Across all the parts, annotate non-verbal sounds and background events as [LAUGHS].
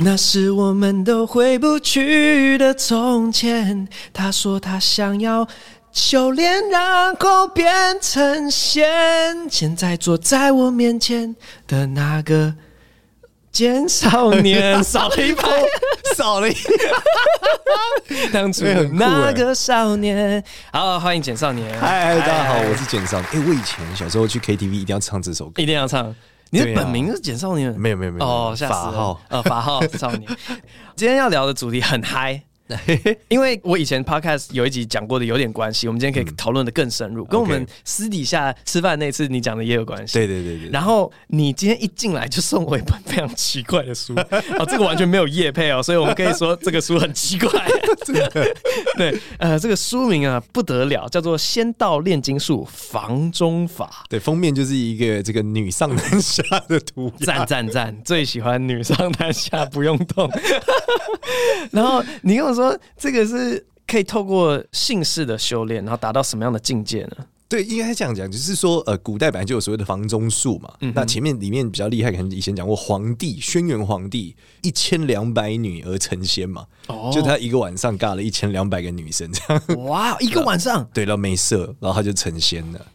那是我们都回不去的从前。他说他想要修炼，然后变成仙。现在坐在我面前的那个简少年，[LAUGHS] 少了一拍，少了一拍。当初那个少年，好，欢迎简少年。嗨，大家好，我是简少年。哎，我以前小时候去 KTV 一定要唱这首歌，一定要唱。你的本名是简少年？没有没有没有哦，吓死了！法号呃，法号少年。今天要聊的主题很嗨。[LAUGHS] 因为我以前 podcast 有一集讲过的有点关系，我们今天可以讨论的更深入，跟我们私底下吃饭那次你讲的也有关系。对对对对。然后你今天一进来就送我一本非常奇怪的书，[LAUGHS] 哦，这个完全没有业配哦，所以我们可以说这个书很奇怪。[LAUGHS] 对，呃，这个书名啊不得了，叫做《仙道炼金术房中法》。对，封面就是一个这个女上男下的图，赞赞赞，最喜欢女上男下不用动。然后你跟我说。这个是可以透过姓氏的修炼，然后达到什么样的境界呢？对，应该这样讲，就是说，呃，古代本来就有所谓的房中术嘛。嗯、那前面里面比较厉害，可能以前讲过，皇帝轩辕皇帝一千两百女而成仙嘛。哦，就他一个晚上尬了一千两百个女生，这样。哇，一个晚上？对，然后没射，然后他就成仙了。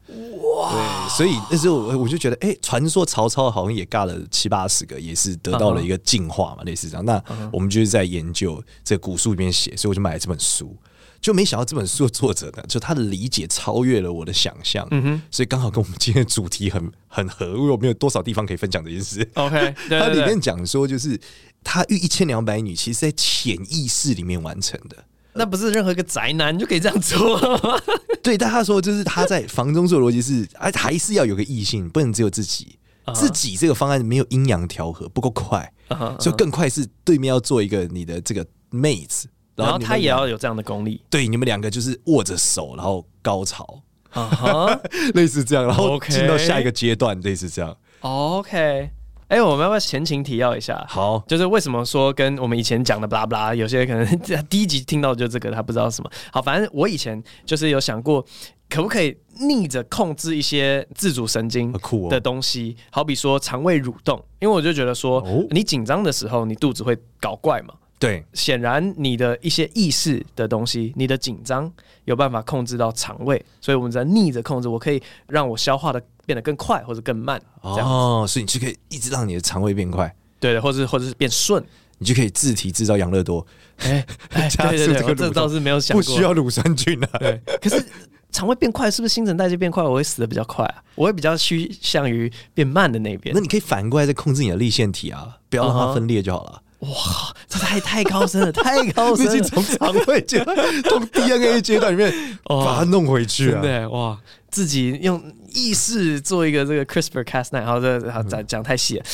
哇，对，所以那时候我我就觉得，哎、欸，传说曹操好像也尬了七八十个，也是得到了一个进化嘛，uh huh. 类似这样。那我们就是在研究这个古书里面写，所以我就买了这本书。就没想到这本书的作者呢，就他的理解超越了我的想象，嗯哼，所以刚好跟我们今天的主题很 [LAUGHS] 很合。因为我没有多少地方可以分享这件事。OK，对 [LAUGHS] 对对，他里面讲说，就是他遇一千两百女，其实在潜意识里面完成的。那不是任何一个宅男就可以这样做吗？[LAUGHS] 对，但他说就是他在房中术的逻辑是，哎，还是要有个异性，不能只有自己。Uh huh. 自己这个方案没有阴阳调和，不够快，uh huh, uh huh. 所以更快是对面要做一个你的这个妹子。然后他也要有这样的功力，对，你们两个就是握着手，然后高潮，uh [LAUGHS] huh? 类似这样，然后进到下一个阶段.类似这样。OK，哎、欸，我们要不要前情提要一下？好，就是为什么说跟我们以前讲的巴拉巴拉，有些可能 [LAUGHS] 第一集听到就这个，他不知道什么。好，反正我以前就是有想过，可不可以逆着控制一些自主神经的东西，哦、好比说肠胃蠕动，因为我就觉得说，哦、你紧张的时候，你肚子会搞怪嘛。对，显然你的一些意识的东西，你的紧张有办法控制到肠胃，所以我们在逆着控制，我可以让我消化的变得更快或者更慢。哦，所以你就可以一直让你的肠胃变快，对的，或者或者是变顺，你就可以自体制造养乐多。哎，对对 [LAUGHS] 对，这倒是没有想过，不需要乳酸菌啊。对，可是肠胃变快，是不是新陈代谢变快，我会死的比较快啊？我会比较趋向于变慢的那边。那你可以反过来再控制你的立腺体啊，不要让它分裂就好了。哇，这太太高深了，太高深了！从肠胃阶段，从 DNA 阶段里面 [LAUGHS] 把它弄回去啊！对，哇，自己用意识做一个这个 CRISPR-Cas9，好这，好讲讲太细了。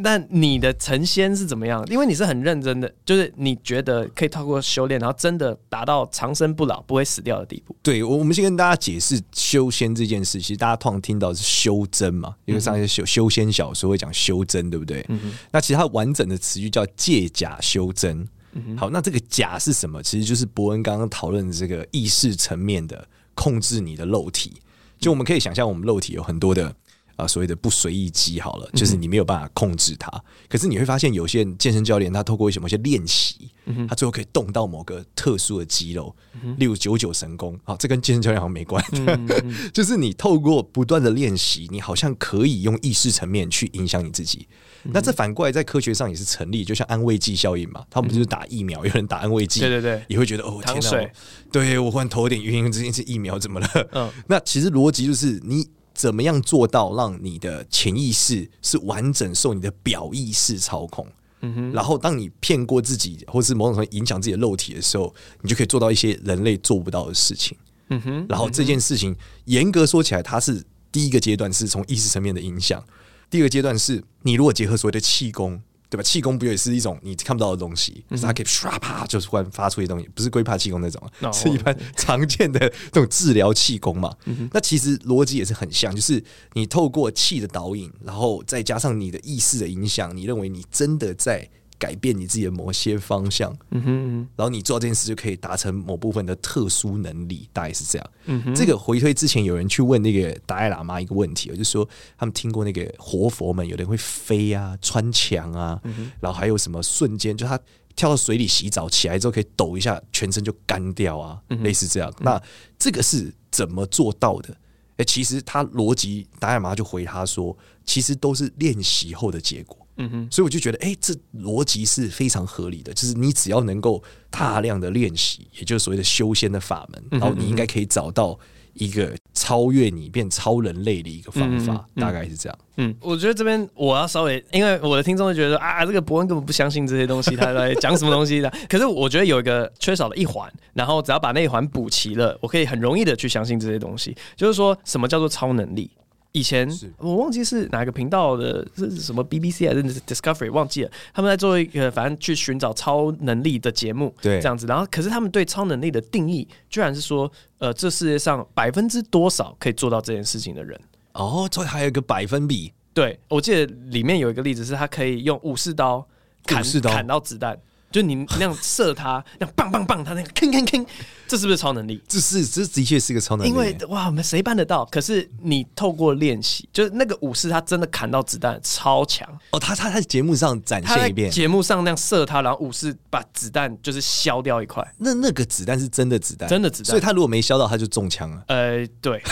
那你的成仙是怎么样？因为你是很认真的，就是你觉得可以透过修炼，然后真的达到长生不老、不会死掉的地步。对，我我们先跟大家解释修仙这件事。其实大家通常听到是修真嘛，因为上一些修修仙小说会讲修真，对不对？嗯、哼那其实它完整的词句叫借假修真。嗯、好，那这个假是什么？其实就是伯恩刚刚讨论的这个意识层面的控制你的肉体。就我们可以想象，我们肉体有很多的。啊，所谓的不随意肌好了，就是你没有办法控制它。嗯、可是你会发现，有些健身教练他透过一些某些练习，嗯、他最后可以动到某个特殊的肌肉，嗯、例如九九神功。啊，这跟健身教练好像没关系。嗯、[LAUGHS] [LAUGHS] 就是你透过不断的练习，你好像可以用意识层面去影响你自己。那这反过来在科学上也是成立，就像安慰剂效应嘛。他们就是打疫苗，有人打安慰剂，对对对，也会觉得哦，天哪，对我忽然头有点晕，这件事疫苗怎么了？嗯，那其实逻辑就是你。怎么样做到让你的潜意识是完整受你的表意识操控？嗯哼，然后当你骗过自己，或是某种程度影响自己的肉体的时候，你就可以做到一些人类做不到的事情。嗯哼，然后这件事情严格说起来，它是第一个阶段是从意识层面的影响，第二个阶段是你如果结合所谓的气功。对吧？气功不也是一种你看不到的东西，嗯是它可以唰啪就突然发出一些东西，不是龟派气功那种，No, [LAUGHS] 是一般常见的这种治疗气功嘛。嗯、那其实逻辑也是很像，就是你透过气的导引，然后再加上你的意识的影响，你认为你真的在改变你自己的某些方向，嗯哼，然后你做这件事就可以达成某部分的特殊能力，大概是这样。嗯哼，这个回推之前有人去问那个达赖喇嘛一个问题，就是说他们听过那个活佛们，有人会飞啊、穿墙啊，嗯、然后还有什么瞬间，就他跳到水里洗澡起来之后可以抖一下，全身就干掉啊，嗯、类似这样。那这个是怎么做到的？哎，其实他逻辑达赖喇嘛就回他说，其实都是练习后的结果。嗯哼，所以我就觉得，哎，这逻辑是非常合理的。就是你只要能够大量的练习，也就是所谓的修仙的法门，然后你应该可以找到一个超越你变超人类的一个方法，大概是这样。嗯，我觉得这边我要稍微，因为我的听众会觉得啊，这个伯恩根本不相信这些东西，他在讲什么东西的。[LAUGHS] 可是我觉得有一个缺少的一环，然后只要把那一环补齐了，我可以很容易的去相信这些东西。就是说什么叫做超能力？以前我忘记是哪个频道的，是什么 BBC 还是 Discovery 忘记了。他们在做一个反正去寻找超能力的节目，对，这样子。然后，可是他们对超能力的定义，居然是说，呃，这世界上百分之多少可以做到这件事情的人？哦，所以还有一个百分比。对，我记得里面有一个例子是，他可以用武士刀砍砍到子弹。就你那样射他，[LAUGHS] 那样棒棒棒，他那个铿铿铿，这是不是超能力？这是这的确是个超能力。因为哇，我们谁办得到？可是你透过练习，就是那个武士他真的砍到子弹超强哦。他他在节目上展现一遍，节目上那样射他，然后武士把子弹就是削掉一块。那那个子弹是真的子弹，真的子弹。所以他如果没削到，他就中枪了。呃，对。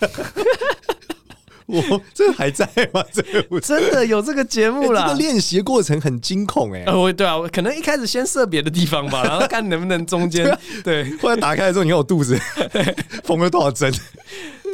[LAUGHS] 我这还在吗？这个真的有这个节目啦。这个练习过程很惊恐哎。呃，对啊，可能一开始先射别的地方吧，[LAUGHS] 然后看能不能中间。对，或者打开的时候，你看我肚子缝了多少针，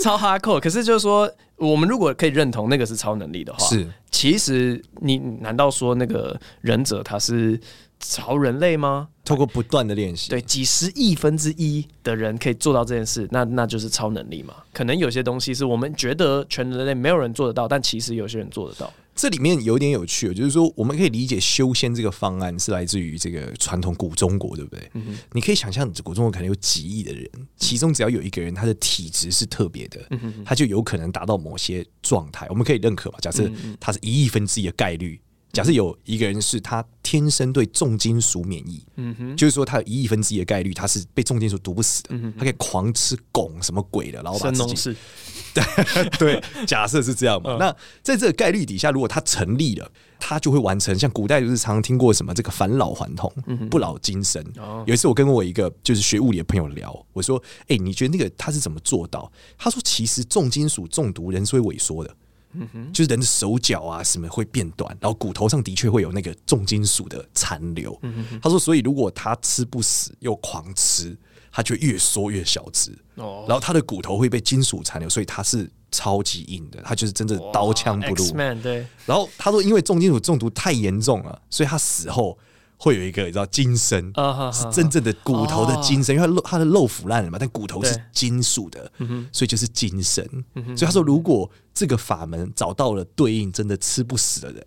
超 hardcore。可是就是说，我们如果可以认同那个是超能力的话，是，其实你难道说那个忍者他是？超人类吗？透过不断的练习，对几十亿分之一的人可以做到这件事，那那就是超能力嘛？可能有些东西是我们觉得全人类没有人做得到，但其实有些人做得到。这里面有点有趣，就是说我们可以理解修仙这个方案是来自于这个传统古中国，对不对？嗯。你可以想象，古中国可能有几亿的人，其中只要有一个人他的体质是特别的，嗯哼，他就有可能达到某些状态。我们可以认可吧？假设他是一亿分之一的概率。假设有一个人是他天生对重金属免疫，嗯哼，就是说他有一亿分之一的概率他是被重金属毒不死的，嗯，他可以狂吃汞什么鬼的，然后把自己，[LAUGHS] 对对，假设是这样嘛？那在这个概率底下，如果他成立了，他就会完成像古代就是常常听过什么这个返老还童、不老金身。有一次我跟我一个就是学物理的朋友聊，我说：“哎，你觉得那个他是怎么做到？”他说：“其实重金属中毒人是会萎缩的。”嗯哼，就是人的手脚啊什么会变短，然后骨头上的确会有那个重金属的残留。嗯哼，他说，所以如果他吃不死又狂吃，他就越缩越小只。哦，然后他的骨头会被金属残留，所以他是超级硬的，他就是真的刀枪不入。对。然后他说，因为重金属中毒太严重了，所以他死后。会有一个你知道金身，uh, 是真正的骨头的金身，uh, 因为它肉它的肉腐烂了嘛，但骨头是金属的，所以就是金身。所以他说，如果这个法门找到了对应真的吃不死的人，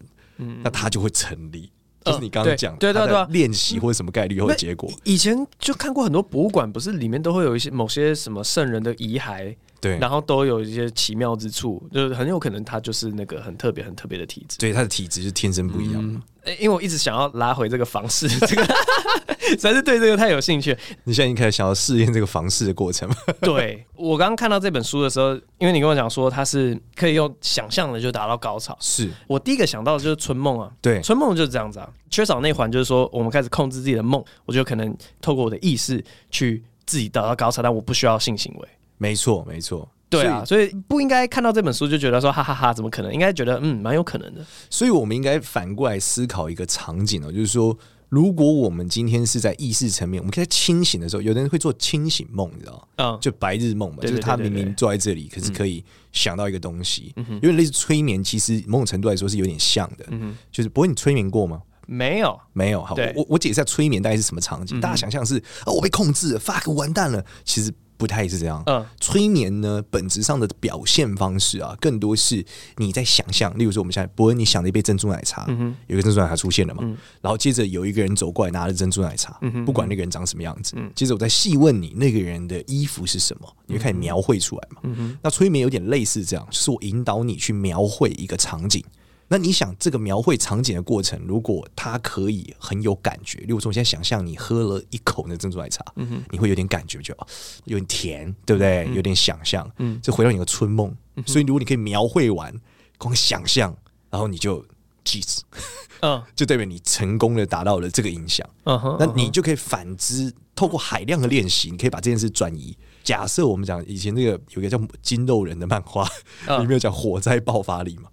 那他就会成立。就是你刚刚讲，对对对，练习或者什么概率或者结果。以前就看过很多博物馆，不是里面都会有一些某些什么圣人的遗骸，对，然后都有一些奇妙之处，就是很有可能他就是那个很特别、很特别的体质。对，他的体质是天生不一样的。因为我一直想要拉回这个房事，这个 [LAUGHS] 实在是对这个太有兴趣。你现在已经开始想要试验这个房事的过程吗？[LAUGHS] 对，我刚刚看到这本书的时候，因为你跟我讲说它是可以用想象的就达到高潮，是我第一个想到的就是春梦啊。对，春梦就是这样子啊。缺少那环就是说，我们开始控制自己的梦，我觉得可能透过我的意识去自己达到高潮，但我不需要性行为。没错，没错。对啊，所以不应该看到这本书就觉得说哈哈哈，怎么可能？应该觉得嗯，蛮有可能的。所以我们应该反过来思考一个场景哦，就是说，如果我们今天是在意识层面，我们可以在清醒的时候，有的人会做清醒梦，你知道吗？嗯，就白日梦嘛，就是他明明坐在这里，可是可以想到一个东西，因为类似催眠，其实某种程度来说是有点像的。嗯，就是不过你催眠过吗？没有，没有。好，我我解释下催眠大概是什么场景，大家想象是哦，我被控制了，fuck，完蛋了，其实。不太是这样。嗯，催眠呢，本质上的表现方式啊，更多是你在想象。例如说，我们现在伯恩，你想了一杯珍珠奶茶，嗯哼，有一个珍珠奶茶出现了嘛？嗯，然后接着有一个人走过来拿着珍珠奶茶，嗯哼，不管那个人长什么样子，嗯，接着我再细问你那个人的衣服是什么，你会开始描绘出来嘛？嗯哼，那催眠有点类似这样，就是我引导你去描绘一个场景，那你想，这个描绘场景的过程，如果它可以很有感觉，例如说，我现在想象你喝了一口那珍珠奶茶，你会有点感觉，就有点甜，对不对？嗯、有点想象，嗯，就回到你的春梦。嗯、所以，如果你可以描绘完，光想象，然后你就记住，嗯，[LAUGHS] 就代表你成功的达到了这个影响。嗯哼，那你就可以反之，透过海量的练习，你可以把这件事转移。假设我们讲以前那个有一个叫金肉人的漫画，里面有讲火灾爆发力嘛？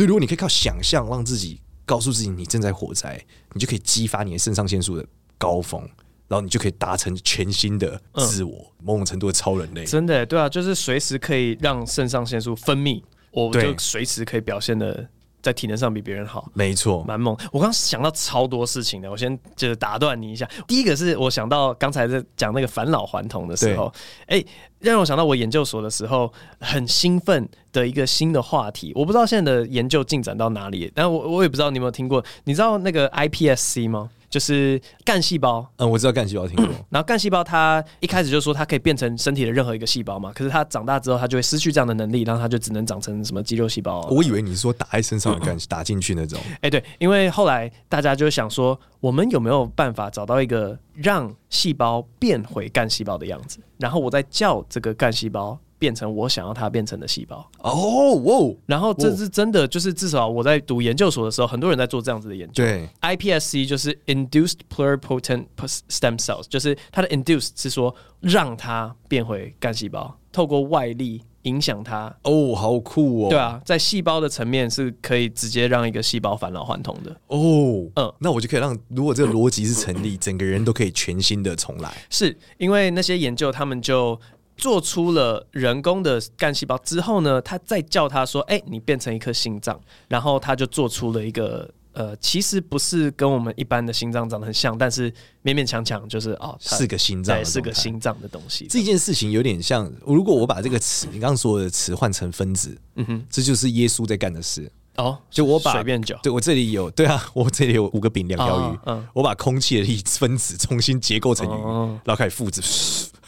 所以如果你可以靠想象让自己告诉自己你正在火灾，你就可以激发你的肾上腺素的高峰，然后你就可以达成全新的自我，嗯、某种程度的超人类。真的，对啊，就是随时可以让肾上腺素分泌，我就随时可以表现的。在体能上比别人好，没错，蛮猛。我刚想到超多事情的，我先就是打断你一下。第一个是我想到刚才在讲那个返老还童的时候，哎、欸，让我想到我研究所的时候很兴奋的一个新的话题。我不知道现在的研究进展到哪里，但我我也不知道你有没有听过。你知道那个 iPSC 吗？就是干细胞，嗯，我知道干细胞，听过。然后干细胞它一开始就说它可以变成身体的任何一个细胞嘛，可是它长大之后它就会失去这样的能力，然后它就只能长成什么肌肉细胞。我以为你是说打在身上的干 [COUGHS] 打进去那种。哎、欸，对，因为后来大家就想说，我们有没有办法找到一个让细胞变回干细胞的样子，然后我再叫这个干细胞。变成我想要它变成的细胞哦，哇！然后这是真的，就是至少我在读研究所的时候，很多人在做这样子的研究。对，iPSC 就是 Induced Pluripotent Stem Cells，就是它的 Induced 是说让它变回干细胞，透过外力影响它。哦，好酷哦！对啊，在细胞的层面是可以直接让一个细胞返老还童的。哦，嗯，那我就可以让，如果这个逻辑是成立，整个人都可以全新的重来。是因为那些研究，他们就。做出了人工的干细胞之后呢，他再叫他说：“哎、欸，你变成一颗心脏。”然后他就做出了一个呃，其实不是跟我们一般的心脏长得很像，但是勉勉强强就是哦，是个心脏，是个心脏的东西。这件事情有点像，如果我把这个词，你刚刚说的词换成分子，嗯哼，这就是耶稣在干的事。哦，就我把水变酒，对我这里有，对啊，我这里有五个饼两条鱼，嗯，我把空气的粒分子重新结构成鱼，哦、然后开始复制。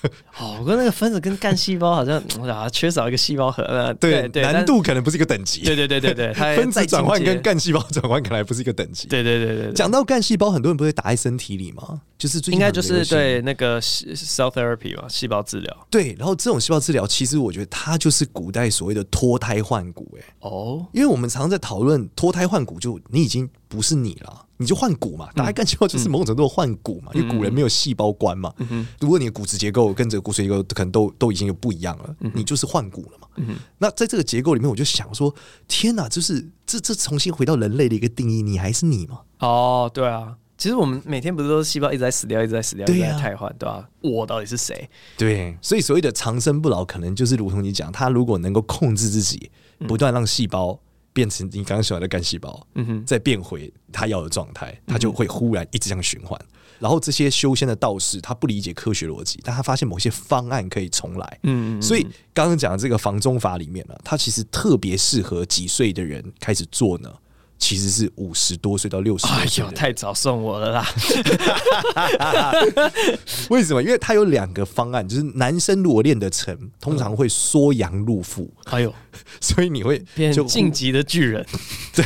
[LAUGHS] 哦，我跟那个分子跟干细胞好像啊，[SNIFFS] 缺少一个细胞核。对对，难度可能不是一个等级。对对对对对，[LAUGHS] 分子转换跟干细胞转换可能还不是一个等级。对对对对，讲到干细胞，很多人不会打在身体里吗？就是最应该就是对那个 cell therapy 吧，细胞治疗。对，然后这种细胞治疗，其实我觉得它就是古代所谓的脱胎换骨。哎，哦，因为我们常常在讨论脱胎换骨，就你已经不是你了。你就换骨嘛，打开干细胞就是某种程度的换骨嘛，嗯、因为古人没有细胞观嘛。嗯、如果你的骨质结构跟这个骨髓结构可能都都已经有不一样了，嗯、你就是换骨了嘛。嗯、那在这个结构里面，我就想说，天哪，就是这这重新回到人类的一个定义，你还是你吗？哦，对啊，其实我们每天不是都是细胞一直在死掉，一直在死掉，一直在汰换，对吧、啊？我到底是谁？对，所以所谓的长生不老，可能就是如同你讲，他如果能够控制自己，不断让细胞。变成你刚刚说的干细胞，嗯哼，再变回他要的状态，他就会忽然一直这样循环。然后这些修仙的道士，他不理解科学逻辑，但他发现某些方案可以重来，嗯，所以刚刚讲的这个房中法里面呢，它其实特别适合几岁的人开始做呢？其实是五十多岁到六十岁。哎呦，太早送我了啦！[LAUGHS] 为什么？因为他有两个方案，就是男生如果练得成，通常会缩阳入腹。哎呦，[LAUGHS] 所以你会变成晋级的巨人。对，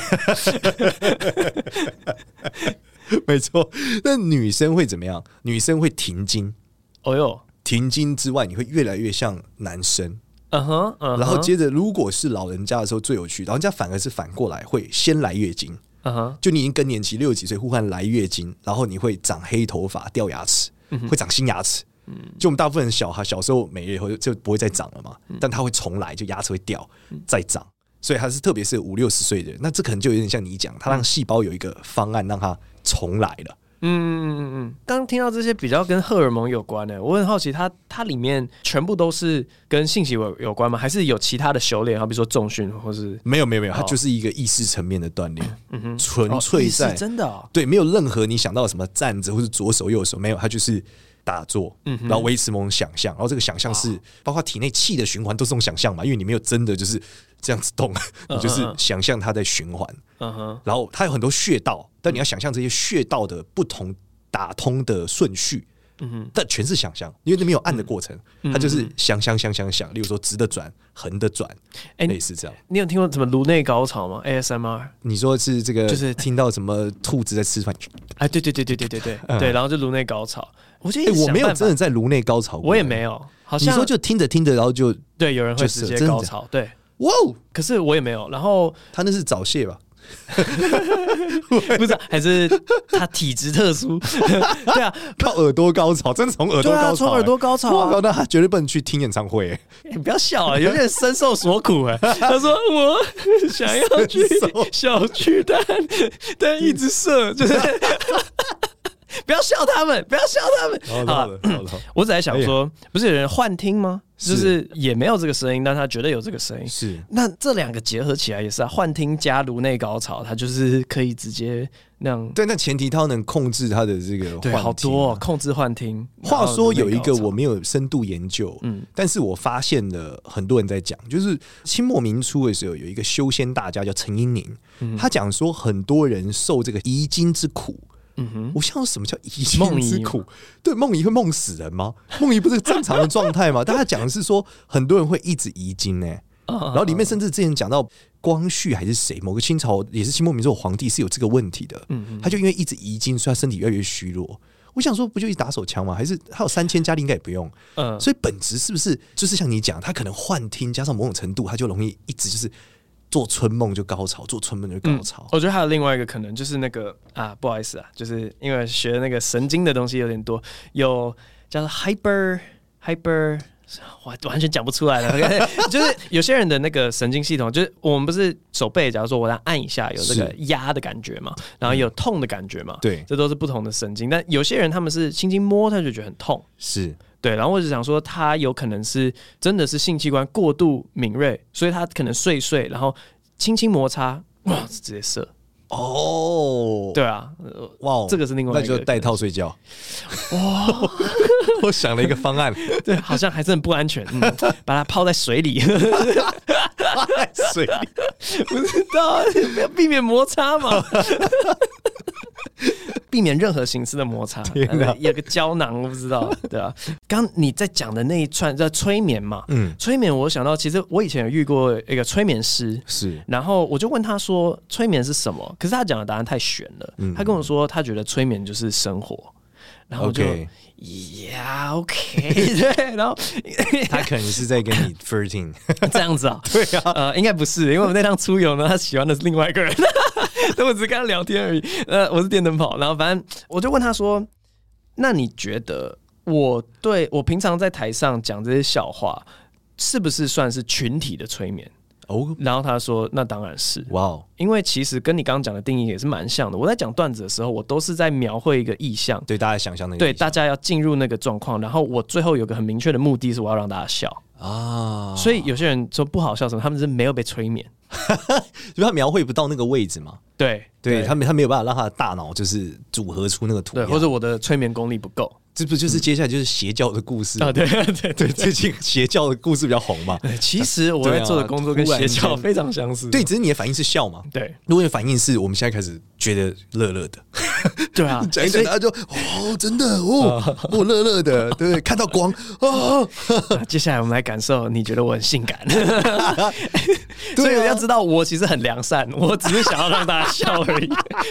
[LAUGHS] 没错。那女生会怎么样？女生会停经。哦呦，停经之外，你会越来越像男生。嗯哼，然后接着，如果是老人家的时候最有趣，老人家反而是反过来会先来月经。嗯哼，就你已经更年期六十几岁，忽然来月经，然后你会长黑头发、掉牙齿，会长新牙齿。嗯，就我们大部分人小孩小时候每月以后就不会再长了嘛，但他会重来，就牙齿会掉再长，所以他是特别是五六十岁的人，那这可能就有点像你讲，他让细胞有一个方案让它重来了。嗯嗯嗯嗯，刚听到这些比较跟荷尔蒙有关的，我很好奇它，它它里面全部都是跟性行为有关吗？还是有其他的修炼？好比说重训，或是没有没有没有，它就是一个意识层面的锻炼，嗯哼，纯粹在、哦、真的、哦、对，没有任何你想到什么站着或是左手右手，没有，它就是打坐，嗯，然后维持某种想象，然后这个想象是包括体内气的循环都是这种想象嘛，因为你没有真的就是。这样子动，你就是想象它在循环，嗯哼，然后它有很多穴道，但你要想象这些穴道的不同打通的顺序，嗯哼，但全是想象，因为那没有按的过程，嗯、它就是想想想想想，例如说直的转，横的转，哎、欸，类似这样。你有听过什么颅内高潮吗？ASMR？你说是这个，就是听到什么兔子在吃饭？哎，对对对对对对对、嗯、对，然后就颅内高潮。我觉得、欸、我没有真的在颅内高潮过，我也没有。好像你说就听着听着，然后就对，有人会直接高潮，对，哇！可是我也没有。然后他那是早泄吧？[LAUGHS] 不是，还是他体质特殊？[LAUGHS] 对啊，靠耳朵高潮，真的从耳朵高潮、欸，从、啊、耳朵高潮、啊。那他绝对不能去听演唱会、欸。你不要笑啊，有点深受所苦哎、欸。他说我 [LAUGHS] 想要去小巨蛋，但一直射，就是。不要笑他们，不要笑他们。好 [LAUGHS] 我只在想说，不是有人幻听吗？就是也没有这个声音，但他觉得有这个声音。是，那这两个结合起来也是啊，幻听加颅内高潮，他就是可以直接那样。对，那前提他能控制他的这个幻听。对，好多哦，控制幻听。话说有一个我没有深度研究，嗯，但是我发现了很多人在讲，就是清末明初的时候，有一个修仙大家叫陈英宁，他讲说很多人受这个遗精之苦。嗯哼，我想说什么叫遗精之苦？对，梦遗会梦死人吗？梦遗不是正常的状态吗？[LAUGHS] 但他讲的是说，很多人会一直遗精呢。然后里面甚至之前讲到光绪还是谁，某个清朝也是清末民初皇帝是有这个问题的。嗯，他就因为一直遗精，所以他身体越来越虚弱。我想说，不就一打手枪吗？还是他有三千佳丽应该也不用。嗯，所以本质是不是就是像你讲，他可能幻听加上某种程度，他就容易一直就是。做春梦就高潮，做春梦就高潮。嗯，我觉得还有另外一个可能，就是那个啊，不好意思啊，就是因为学那个神经的东西有点多，有叫做 hyper hyper，我完全讲不出来了。[LAUGHS] 就是有些人的那个神经系统，就是我们不是手背，假如说我来按一下，有这个压的感觉嘛，然后有痛的感觉嘛，对，这都是不同的神经。但有些人他们是轻轻摸他就觉得很痛，是。对，然后我就想说，他有可能是真的是性器官过度敏锐，所以他可能睡睡，然后轻轻摩擦，哇，直接射。哦，对啊，哇，这个是另外一个，那就戴套睡觉。[LAUGHS] 哇，[LAUGHS] 我想了一个方案，对，好像还是很不安全，嗯、把它泡在水里，泡在水里，[LAUGHS] 不知道要避免摩擦嘛。[LAUGHS] 避免任何形式的摩擦，有个胶囊，我不知道，[LAUGHS] 对啊。刚你在讲的那一串叫催眠嘛，嗯，催眠，我想到其实我以前有遇过一个催眠师，是，然后我就问他说催眠是什么，可是他讲的答案太玄了，嗯，他跟我说他觉得催眠就是生活，然后就。Okay. 呀、yeah，OK，[LAUGHS] 对，然后 [LAUGHS] 他可能是在跟你 [LAUGHS] flirting 这样子啊？对啊，呃，应该不是，因为我们那趟出游呢，他喜欢的是另外一个人，但我只是跟他聊天而已。呃，我是电灯泡，然后反正我就问他说：“那你觉得我对我平常在台上讲这些笑话，是不是算是群体的催眠？”哦，然后他说：“那当然是哇哦，因为其实跟你刚刚讲的定义也是蛮像的。我在讲段子的时候，我都是在描绘一个意象，对大家想象那个，对大家要进入那个状况，然后我最后有个很明确的目的是我要让大家笑啊。所以有些人说不好笑什么，他们是没有被催眠，[LAUGHS] 因为他描绘不到那个位置嘛。对，对他没他没有办法让他的大脑就是组合出那个图，对，或者我的催眠功力不够。”这不就是接下来就是邪教的故事啊？对对 [LAUGHS] 对，最近邪教的故事比较红嘛。其实我在做的工作跟邪教非常相似。对，只是你的反应是笑嘛。对，如果你的反应是我们现在开始觉得乐乐的。[LAUGHS] 对啊，[LAUGHS] 讲一讲，大家就哦，真的哦，我，[LAUGHS] 乐乐的，对，[LAUGHS] 看到光哦。接下来我们来感受，你觉得我很性感？所以要知道，我其实很良善，我只是想要让大家笑而已。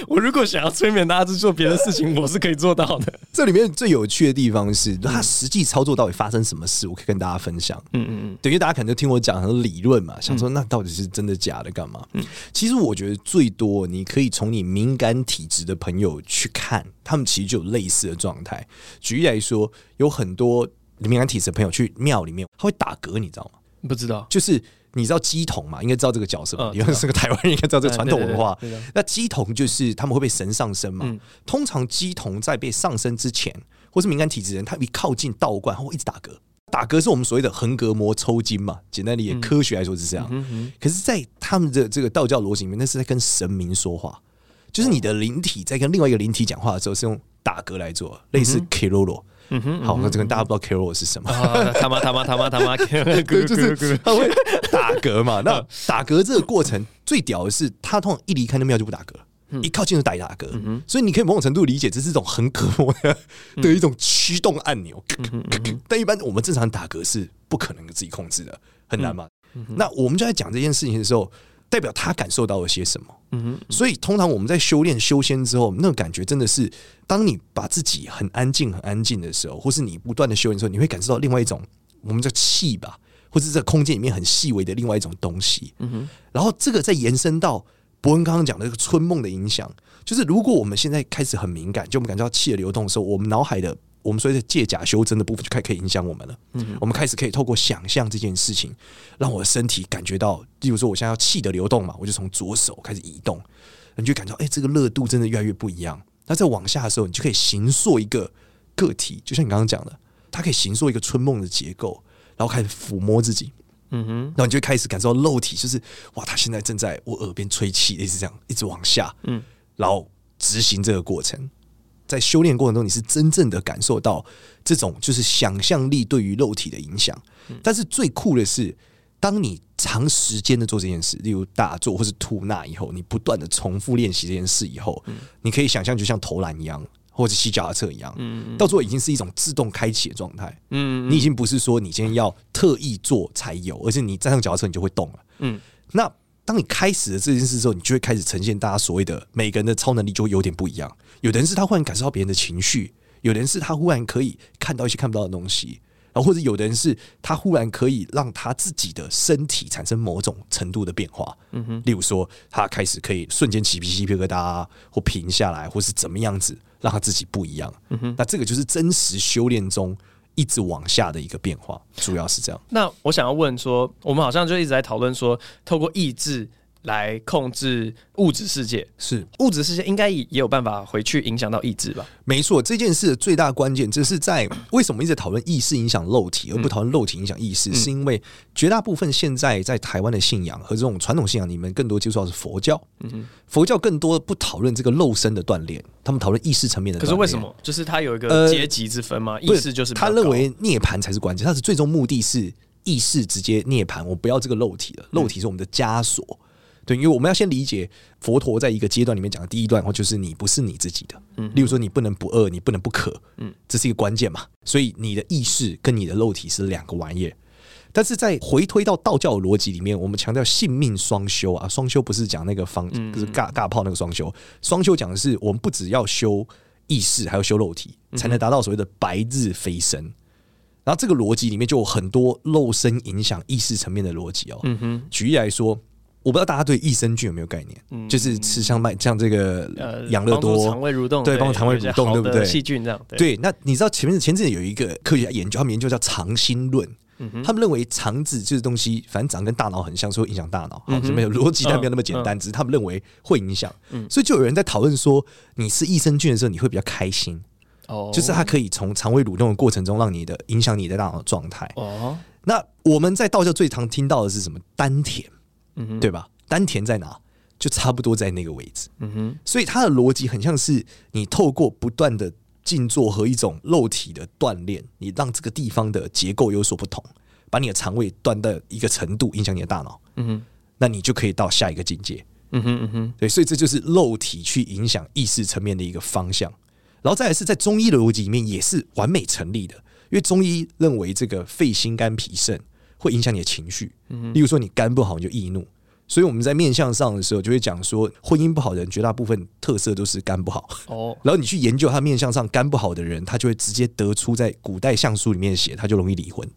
我如果想要催眠大家去做别的事情，我是可以做到的。这里面最有趣。的地方是，他实际操作到底发生什么事？我可以跟大家分享。嗯嗯嗯，等于大家可能就听我讲很多理论嘛，想说那到底是真的假的干嘛？嗯，其实我觉得最多你可以从你敏感体质的朋友去看，他们其实就有类似的状态。举例来说，有很多敏感体质的朋友去庙里面，他会打嗝，你知道吗？不知道，就是。你知道鸡童嘛？应该知道这个角色吧？因为是个台湾人，应该知道这个传统文化。[LAUGHS] 那鸡童就是他们会被神上身嘛？嗯、通常鸡童在被上身之前，或是敏感体质人，他一靠近道观，他会一直打嗝。打嗝是我们所谓的横膈膜抽筋嘛？简单点，科学来说是这样。嗯嗯、可是，在他们的这个道教逻辑里面，那是在跟神明说话，就是你的灵体在跟另外一个灵体讲话的时候，是用打嗝来做，类似 Keroro。嗯哼，好，那这个大家不知道 k a r o l 是什么？他妈他妈他妈他妈，就是他会打嗝嘛。那打嗝这个过程最屌的是，他通常一离开那庙就不打嗝，一靠近就打一打嗝，所以你可以某种程度理解这是一种很可恶的的一种驱动按钮。但一般我们正常打嗝是不可能自己控制的，很难嘛。那我们就在讲这件事情的时候，代表他感受到了些什么？嗯所以通常我们在修炼修仙之后，那个感觉真的是，当你把自己很安静、很安静的时候，或是你不断的修炼的时候，你会感受到另外一种我们叫气吧，或是这空间里面很细微的另外一种东西。嗯然后这个再延伸到。博恩刚刚讲的这个春梦的影响，就是如果我们现在开始很敏感，就我们感觉到气的流动的时候，我们脑海的我们所谓的借假修真的部分就开始可以影响我们了。嗯，我们开始可以透过想象这件事情，让我的身体感觉到，例如说我现在要气的流动嘛，我就从左手开始移动，你就感觉到哎，这个热度真的越来越不一样。那在往下的时候，你就可以形塑一个个体，就像你刚刚讲的，它可以形塑一个春梦的结构，然后开始抚摸自己。嗯哼，然后你就会开始感受到肉体，就是哇，他现在正在我耳边吹气，一直这样一直往下，嗯，然后执行这个过程，在修炼过程中，你是真正的感受到这种就是想象力对于肉体的影响。但是最酷的是，当你长时间的做这件事，例如打坐或是吐纳以后，你不断的重复练习这件事以后，你可以想象就像投篮一样。或者骑脚踏车一样，嗯，到最后已经是一种自动开启的状态，嗯，你已经不是说你今天要特意做才有，而是你站上脚踏车你就会动了，嗯。那当你开始了这件事之后，你就会开始呈现大家所谓的每个人的超能力就会有点不一样。有的人是他忽然感受到别人的情绪，有的人是他忽然可以看到一些看不到的东西。然后或者有的人是他忽然可以让他自己的身体产生某种程度的变化，嗯哼，例如说他开始可以瞬间起皮鸡皮疙瘩，或平下来，或是怎么样子让他自己不一样，嗯哼，那这个就是真实修炼中一直往下的一个变化，主要是这样。那我想要问说，我们好像就一直在讨论说，透过意志。来控制物质世界，是物质世界应该也也有办法回去影响到意志吧？没错，这件事的最大关键就是在为什么一直讨论意识影响肉体，而不讨论肉体影响意识，嗯，是因为绝大部分现在在台湾的信仰和这种传统信仰，你们更多接触到是佛教。嗯，佛教更多不讨论这个肉身的锻炼，他们讨论意识层面的。可是为什么？就是他有一个阶级之分吗？呃、意识就是他认为涅槃才是关键，他的最终目的是意识直接涅槃，我不要这个肉体了，肉体是我们的枷锁。对，因为我们要先理解佛陀在一个阶段里面讲的第一段话，就是你不是你自己的。嗯，例如说你不能不饿，你不能不渴，嗯，这是一个关键嘛。所以你的意识跟你的肉体是两个玩意儿。但是在回推到道教的逻辑里面，我们强调性命双修啊，双修不是讲那个方，就是尬尬炮那个双修，双修讲的是我们不只要修意识，还要修肉体，才能达到所谓的白日飞升。然后这个逻辑里面就有很多肉身影响意识层面的逻辑哦。嗯哼，举例来说。我不知道大家对益生菌有没有概念？嗯、就是吃像麦像这个养乐多，肠胃蠕动，对，帮助肠胃蠕动，对不对？细菌这样。对，对，那你知道前面前阵子有一个科学家研究，他们研究叫肠心论，嗯、他们认为肠子这个东西，反正长得跟大脑很像，所以影响大脑。好、嗯，没有逻辑，但没有那么简单，嗯、只是他们认为会影响。嗯、所以就有人在讨论说，你吃益生菌的时候，你会比较开心。哦，就是它可以从肠胃蠕动的过程中，让你的影响你的大脑状态。哦，那我们在道教最常听到的是什么？丹田，嗯，对吧？丹田在哪？就差不多在那个位置。嗯哼，所以它的逻辑很像是你透过不断的静坐和一种肉体的锻炼，你让这个地方的结构有所不同，把你的肠胃锻到一个程度，影响你的大脑。嗯哼，那你就可以到下一个境界。嗯哼嗯哼，对，所以这就是肉体去影响意识层面的一个方向。然后再来是在中医的逻辑里面也是完美成立的，因为中医认为这个肺、心、肝、脾、肾会影响你的情绪。例如说你肝不好，你就易怒。所以我们在面相上的时候，就会讲说，婚姻不好的人绝大部分特色都是肝不好。哦，然后你去研究他面相上肝不好的人，他就会直接得出在古代相书里面写，他就容易离婚。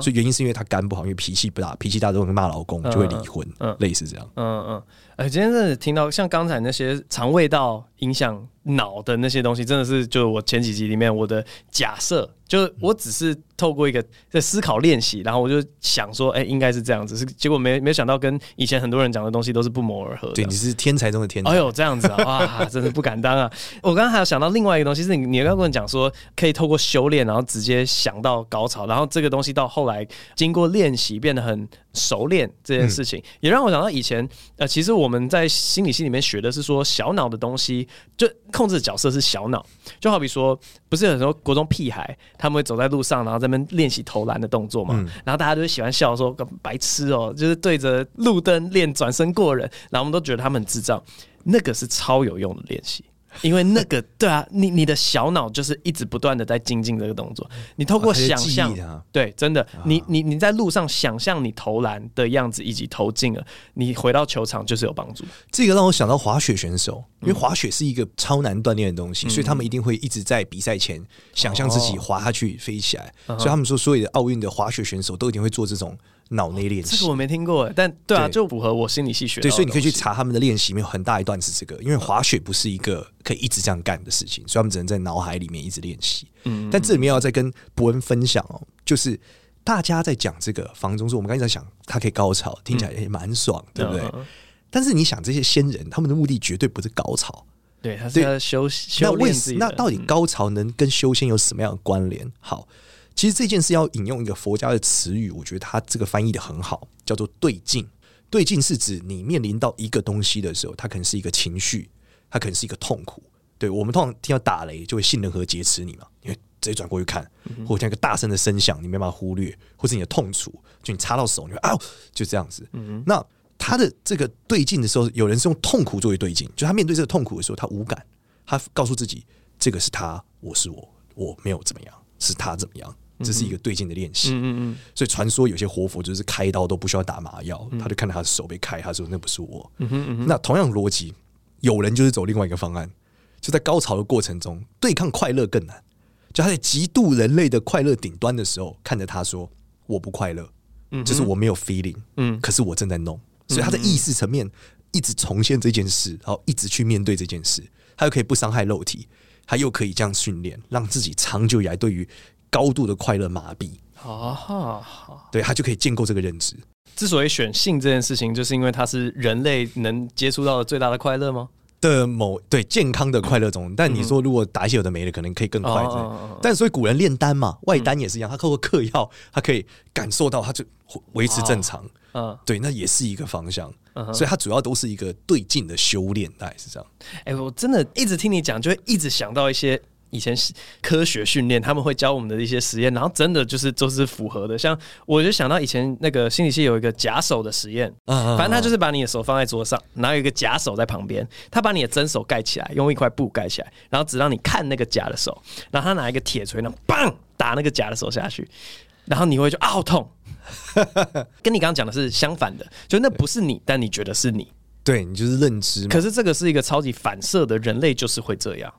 所以原因是因为他肝不好，因为脾气不大，脾气大都会骂老公，就会离婚。嗯，类似这样。嗯嗯，哎，今天真的听到像刚才那些肠胃道影响脑的那些东西，真的是就我前几集里面我的假设。就我只是透过一个在思考练习，然后我就想说，哎、欸，应该是这样子，是结果没没想到跟以前很多人讲的东西都是不谋而合的。对，你是天才中的天才。哎呦，这样子啊，哇，真的不敢当啊！我刚刚还有想到另外一个东西，是你你刚刚跟我讲说，可以透过修炼，然后直接想到高潮，然后这个东西到后来经过练习变得很熟练，这件事情、嗯、也让我想到以前呃，其实我们在心理系里面学的是说，小脑的东西就控制的角色是小脑，就好比说，不是有很多国中屁孩。他们会走在路上，然后在那边练习投篮的动作嘛。嗯、然后大家都喜欢笑说：“白痴哦、喔，就是对着路灯练转身过人。”然后我们都觉得他们很智障。那个是超有用的练习。因为那个对啊，你你的小脑就是一直不断的在精进这个动作。你透过想象，啊、对，真的，啊、你你你在路上想象你投篮的样子以及投进了，你回到球场就是有帮助。这个让我想到滑雪选手，因为滑雪是一个超难锻炼的东西，嗯、所以他们一定会一直在比赛前想象自己滑下去飞起来。哦、所以他们说，所有的奥运的滑雪选手都一定会做这种。脑内练习，这个我没听过，但对啊，对就符合我心理系学的。对，所以你可以去查他们的练习，里面有很大一段是这个，因为滑雪不是一个可以一直这样干的事情，所以他们只能在脑海里面一直练习。嗯，但这里面要再跟伯恩分享哦，就是大家在讲这个房中术，我们刚才在想，他可以高潮，听起来也蛮爽，嗯、对不对？嗯、但是你想，这些仙人他们的目的绝对不是高潮，对，他是要修修炼自己。那到底高潮能跟修仙有什么样的关联？好。其实这件事要引用一个佛家的词语，我觉得他这个翻译的很好，叫做对境。对境是指你面临到一个东西的时候，它可能是一个情绪，它可能是一个痛苦。对，我们通常听到打雷就会信任和劫持你嘛，因为直接转过去看，或者听一个大声的声响，你没办法忽略，或是你的痛楚，就你插到手，你会啊，就这样子。那他的这个对境的时候，有人是用痛苦作为对境，就他面对这个痛苦的时候，他无感，他告诉自己，这个是他，我是我，我没有怎么样，是他怎么样。这是一个对劲的练习，嗯嗯嗯，所以传说有些活佛就是开刀都不需要打麻药，他就看到他的手被开，他说那不是我。那同样逻辑，有人就是走另外一个方案，就在高潮的过程中对抗快乐更难，就他在极度人类的快乐顶端的时候，看着他说我不快乐，就是我没有 feeling，嗯，可是我正在弄，所以他在意识层面一直重现这件事，然后一直去面对这件事，他又可以不伤害肉体，他又可以这样训练，让自己长久以来对于。高度的快乐麻痹啊，对，他就可以建构这个认知。之所以选性这件事情，就是因为它是人类能接触到的最大的快乐吗？的某对健康的快乐中，但你说如果打一些有的没的，可能可以更快乐。但所以古人炼丹嘛，外丹也是一样，他透过嗑药，他可以感受到，他就维持正常。嗯，对，那也是一个方向。所以它主要都是一个对劲的修炼，大概是这样。哎，我真的一直听你讲，就会一直想到一些。以前科学训练，他们会教我们的一些实验，然后真的就是都是符合的。像我就想到以前那个心理系有一个假手的实验，反正他就是把你的手放在桌上，然后有一个假手在旁边，他把你的真手盖起来，用一块布盖起来，然后只让你看那个假的手，然后他拿一个铁锤，然后砰打那个假的手下去，然后你会就啊好痛，[LAUGHS] 跟你刚刚讲的是相反的，就那不是你，但你觉得是你，对，你就是认知。可是这个是一个超级反射的，人类就是会这样。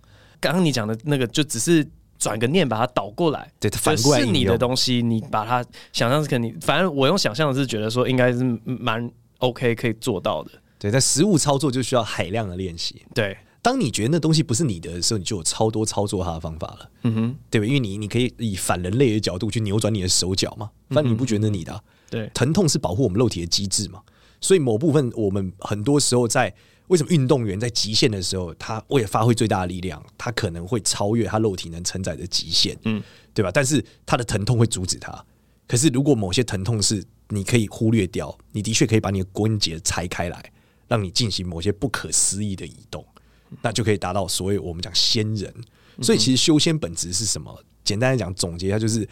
刚刚你讲的那个，就只是转个念，把它倒过来，对，反过来是你的东西，你把它想象是肯定。反正我用想象的是觉得说，应该是蛮 OK 可以做到的。对，在实物操作就需要海量的练习。对，当你觉得那东西不是你的时候，你就有超多操作它的方法了。嗯哼，对吧？因为你你可以以反人类的角度去扭转你的手脚嘛，反正你不觉得你的、啊嗯、对疼痛是保护我们肉体的机制嘛，所以某部分我们很多时候在。为什么运动员在极限的时候，他为了发挥最大的力量，他可能会超越他肉体能承载的极限，嗯，对吧？但是他的疼痛会阻止他。可是如果某些疼痛是你可以忽略掉，你的确可以把你的关节拆开来，让你进行某些不可思议的移动，那就可以达到所谓我们讲仙人。所以其实修仙本质是什么？简单来讲，总结一下就是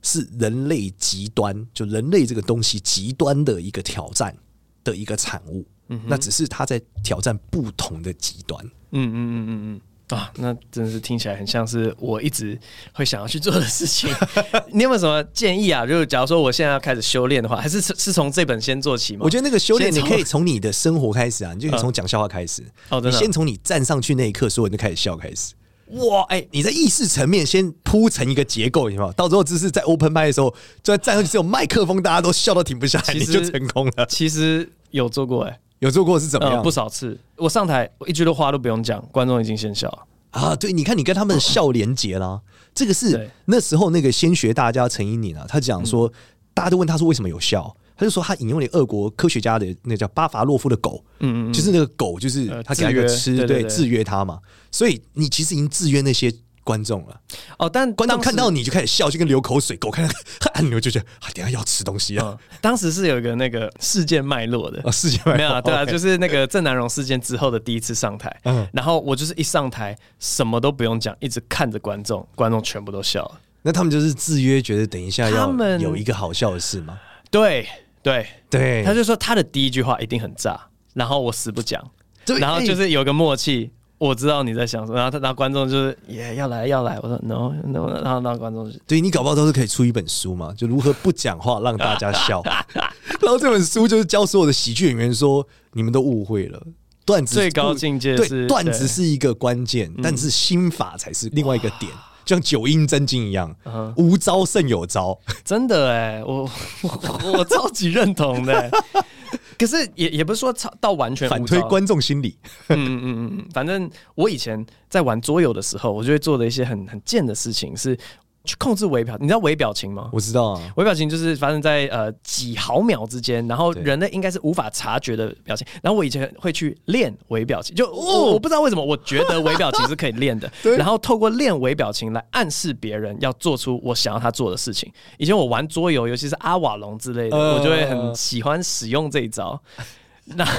是人类极端，就人类这个东西极端的一个挑战的一个产物。嗯、那只是他在挑战不同的极端。嗯嗯嗯嗯嗯啊，那真的是听起来很像是我一直会想要去做的事情。[LAUGHS] 你有没有什么建议啊？就是假如说我现在要开始修炼的话，还是是从这本先做起吗？我觉得那个修炼你可以从你的生活开始啊，[LAUGHS] 你就可以从讲笑话开始。哦，你先从你站上去那一刻，所有人就开始笑开始。哇，哎、欸，你在意识层面先铺成一个结构，你知道吗？到时候只是在 open 麦的时候，就在站上去只有麦克风，大家都笑到停不下来，其实你就成功了。其实有做过哎、欸。有做过是怎么样？呃、不少次，我上台，我一句的话都不用讲，观众已经先笑了啊！对，你看你跟他们的笑连结啦，这个是那时候那个先学大家陈怡宁啊，他讲说，嗯、大家都问他说为什么有效，他就说他引用了俄国科学家的那个叫巴伐洛夫的狗，嗯嗯，就是那个狗就是他给他一个吃，呃、对，制约他嘛，所以你其实已经制约那些。观众了哦，但观众看到你就开始笑，就跟流口水。狗看到 [LAUGHS] 按钮就觉得啊，等下要吃东西啊。嗯、当时是有一个那个事件脉络的、哦、事件脉络没有啊？对啊就是那个郑南荣事件之后的第一次上台，嗯，然后我就是一上台什么都不用讲，一直看着观众，观众全部都笑了。那他们就是制约，觉得等一下要有一个好笑的事吗？对对对，他就说他的第一句话一定很炸，然后我死不讲。然后就是有个默契。我知道你在想什么，然后他，然后观众就是也、yeah, 要来要来，我说 no no，然后然后观众就对你搞不好都是可以出一本书嘛，就如何不讲话让大家笑，[LAUGHS] 然后这本书就是教所有的喜剧演员说，你们都误会了，段子最高境界是对段子是一个关键，但是心法才是另外一个点，就像九阴真经一样，无招胜有招，[LAUGHS] 真的哎，我 [LAUGHS] 我我超级认同的。[LAUGHS] 可是也也不是说到完全反推观众心理，嗯嗯嗯嗯，反正我以前在玩桌游的时候，我就会做的一些很很贱的事情是。去控制微表，你知道微表情吗？我知道啊，微表情就是发生在呃几毫秒之间，然后人类应该是无法察觉的表情。然后我以前会去练微表情，就我我不知道为什么，我觉得微表情是可以练的。[LAUGHS] 然后透过练微表情来暗示别人要做出我想要他做的事情。以前我玩桌游，尤其是阿瓦隆之类的，我就会很喜欢使用这一招。那。[LAUGHS]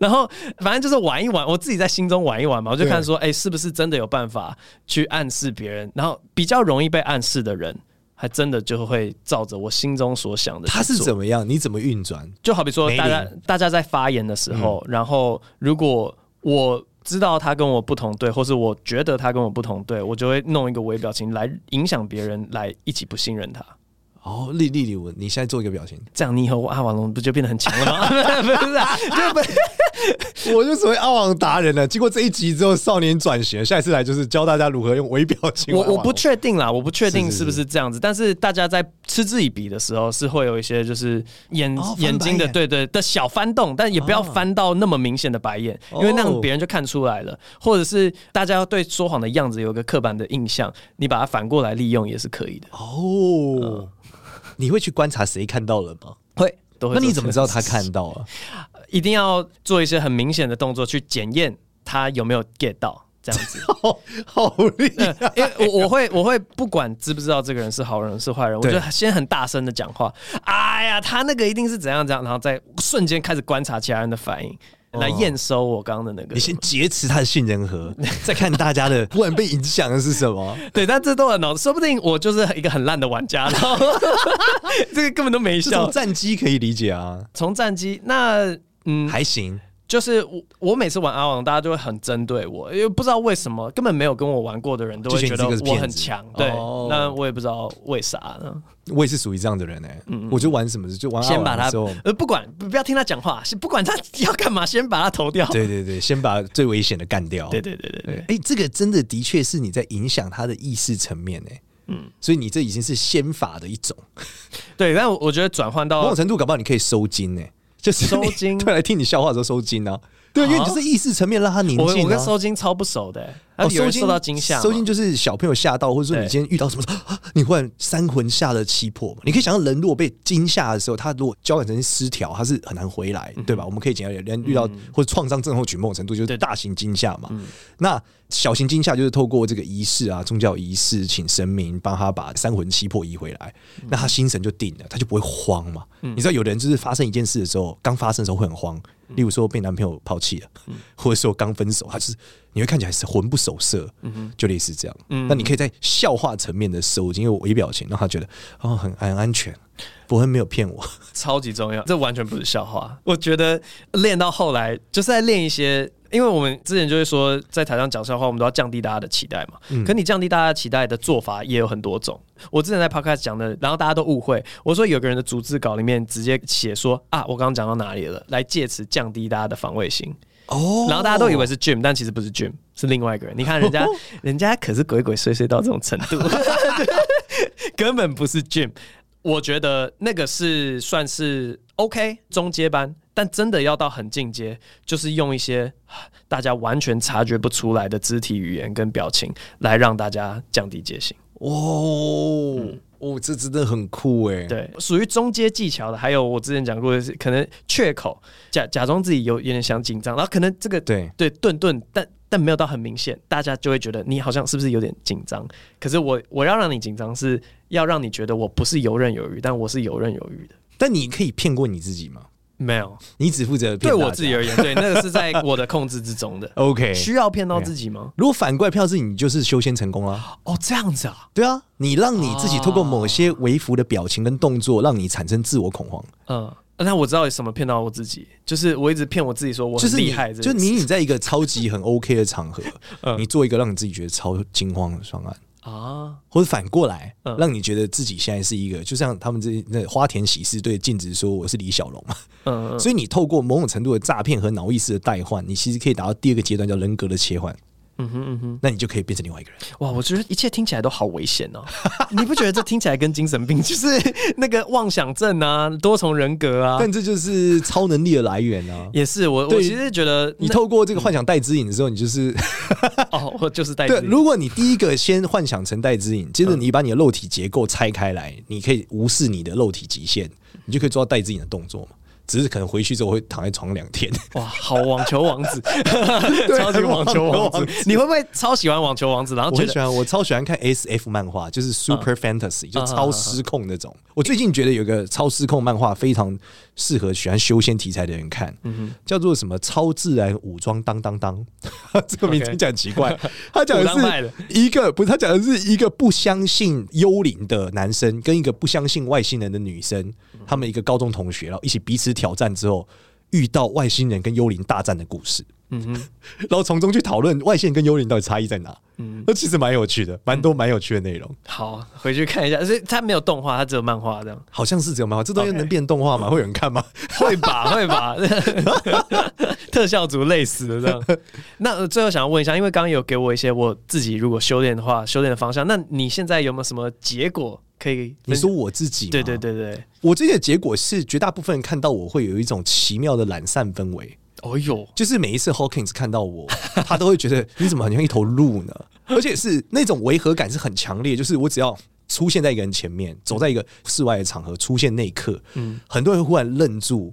然后反正就是玩一玩，我自己在心中玩一玩嘛，我就看说，哎，是不是真的有办法去暗示别人？然后比较容易被暗示的人，还真的就会照着我心中所想的。他是怎么样？你怎么运转？就好比说，大家大家在发言的时候，然后如果我知道他跟我不同队，或是我觉得他跟我不同队，我就会弄一个微表情来影响别人，来一起不信任他。哦，丽丽丽，我你现在做一个表情，这样你以后阿瓦隆不就变得很强了吗？[LAUGHS] 不是啊，就不，我就成为阿王达人了。经过这一集之后，少年转型，下一次来就是教大家如何用微表情。我我不确定啦，我不确定是不是这样子，是是是，但是大家在嗤之以鼻的时候，是会有一些就是眼、哦、眼睛的对，对对的小翻动，但也不要翻到那么明显的白眼，哦、因为那样别人就看出来了。或者是大家要对说谎的样子有个刻板的印象，你把它反过来利用也是可以的。哦。嗯你会去观察谁看到了吗？会，都会。那你怎么知道他看到了？一定要做一些很明显的动作去检验他有没有 get 到，这样子。好，[LAUGHS] 好厉害！因为我我会我会不管知不知道这个人是好人是坏人，我就先很大声的讲话。哎呀，他那个一定是怎样怎样，然后再瞬间开始观察其他人的反应。来验收我刚刚的那个，你先劫持他的杏仁核，[LAUGHS] 再看大家的 [LAUGHS] 不然被影响的是什么？对，但这都很脑，说不定我就是一个很烂的玩家，然后 [LAUGHS] 这个根本都没效。从战机可以理解啊，从战机那嗯还行。就是我，我每次玩阿王，大家都会很针对我，因为不知道为什么，根本没有跟我玩过的人都会觉得我很强。对，那我也不知道为啥呢？我也是属于这样的人哎、欸，嗯，我就玩什么就玩阿王。先把他呃，不管不要听他讲话，不管他要干嘛，先把他投掉。[LAUGHS] 对对对，先把最危险的干掉。对对对对对，哎、欸，这个真的的确是你在影响他的意识层面哎、欸，嗯，所以你这已经是先法的一种。对，但我觉得转换到某种程度，搞不好你可以收金呢、欸。就是收金，对，来听你笑话的时候收金啊。对，因为你就是意识层面让他宁静。我我跟收金超不熟的，哦，收惊受到惊吓，收惊就是小朋友吓到，或者说你今天遇到什么，[GASPS] 你忽然三魂吓得七魄嘛。你可以想象，人如果被惊吓的时候，他如果交感神经失调，他是很难回来，对吧？我们可以讲，人遇到或者创伤症候群某种程度就是大型惊吓嘛。那小型惊吓就是透过这个仪式啊，宗教仪式，请神明帮他把三魂七魄移回来，那他心神就定了，他就不会慌嘛。你知道，有的人就是发生一件事的时候，刚发生的时候会很慌。例如说被男朋友抛弃了，或者说刚分手，他就是你会看起来是魂不守舍，就类似这样。嗯那你可以在笑话层面的收紧，因为微表情让他觉得哦很很安全，不会没有骗我，[LAUGHS] 超级重要。这完全不是笑话，[LAUGHS] 我觉得练到后来就是在练一些。因为我们之前就会说，在台上讲笑话，我们都要降低大家的期待嘛。嗯、可你降低大家期待的做法也有很多种。我之前在 Podcast 讲的，然后大家都误会，我说有个人的逐字稿里面直接写说啊，我刚刚讲到哪里了，来借此降低大家的防卫心。哦，然后大家都以为是 Jim，但其实不是 Jim，是另外一个人。你看人家，[LAUGHS] 人家可是鬼鬼祟祟到这种程度，[LAUGHS] 根本不是 Jim。我觉得那个是算是 OK 中阶班。但真的要到很进阶，就是用一些大家完全察觉不出来的肢体语言跟表情，来让大家降低戒心。哦，嗯、哦，这真的很酷哎。对，属于中阶技巧的，还有我之前讲过的是，可能缺口，假假装自己有有点想紧张，然后可能这个对对顿顿，但但没有到很明显，大家就会觉得你好像是不是有点紧张？可是我我要让你紧张，是要让你觉得我不是游刃有余，但我是游刃有余的。但你可以骗过你自己吗？没有，你只负责骗。对我自己而言，对那个是在我的控制之中的。[LAUGHS] OK，需要骗到自己吗？如果反过来骗自己，你就是修仙成功了。哦，这样子啊？对啊，你让你自己透过某些微服的表情跟动作，让你产生自我恐慌。嗯，那我知道有什么骗到我自己，就是我一直骗我自己说我很厉害，就你你在一个超级很 OK 的场合，[LAUGHS] 你做一个让你自己觉得超惊慌的方案啊，或者反过来让你觉得自己现在是一个，就像他们这那花田喜事对镜子说我是李小龙嘛，嗯，所以你透过某种程度的诈骗和脑意识的代换，你其实可以达到第二个阶段叫人格的切换。嗯哼嗯哼，那你就可以变成另外一个人。哇，我觉得一切听起来都好危险哦！[LAUGHS] 你不觉得这听起来跟精神病就是那个妄想症啊、多重人格啊？但这就是超能力的来源啊！也是我，我其实觉得你透过这个幻想带之影的时候，你就是 [LAUGHS] 哦，我就是带之瘾。如果你第一个先幻想成带之影，接着你把你的肉体结构拆开来，你可以无视你的肉体极限，你就可以做到带之影的动作嘛。只是可能回去之后会躺在床两天。哇，好网球王子，[LAUGHS] 超级网球王子，你会不会超喜欢网球王子？然后我很喜欢，我超喜欢看 S F 漫画，就是 Super Fantasy，就超失控那种。我最近觉得有个超失控漫画非常适合喜欢修仙题材的人看，叫做什么超自然武装当当当，[LAUGHS] 这个名字听起来很奇怪。[LAUGHS] 他讲的是一个不是，他讲的是一个不相信幽灵的男生跟一个不相信外星人的女生，他们一个高中同学，然后一起彼此挑战之后，遇到外星人跟幽灵大战的故事。嗯哼，[LAUGHS] 然后从中去讨论外星人跟幽灵到底差异在哪。嗯，那其实蛮有趣的，蛮多蛮有趣的内容。好，回去看一下。所以它没有动画，它只有漫画这样。好像是只有漫画，这东西能变动画吗？会有人看吗？会吧，[LAUGHS] 会吧。[LAUGHS] 特效组累死了这样。那最后想要问一下，因为刚刚有给我一些我自己如果修炼的话，修炼的方向。那你现在有没有什么结果？可以，你说我自己？对对对对，我自己的结果是绝大部分人看到我会有一种奇妙的懒散氛围。哦呦，就是每一次 Hawkins 看到我，他都会觉得你怎么好像一头鹿呢？而且是那种违和感是很强烈，就是我只要出现在一个人前面，走在一个室外的场合，出现那一刻，嗯，很多人忽然愣住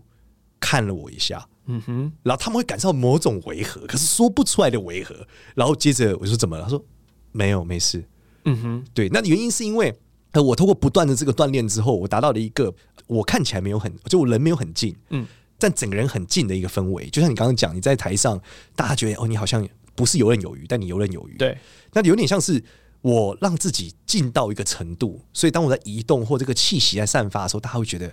看了我一下，嗯哼，然后他们会感受到某种违和，可是说不出来的违和，然后接着我说怎么了？他说没有，没事，嗯哼，对，那原因是因为。呃，我通过不断的这个锻炼之后，我达到了一个我看起来没有很，就我人没有很近，嗯，但整个人很近的一个氛围。就像你刚刚讲，你在台上，大家觉得哦，你好像不是游刃有余，但你游刃有余。对，那有点像是我让自己近到一个程度，所以当我在移动或这个气息在散发的时候，大家会觉得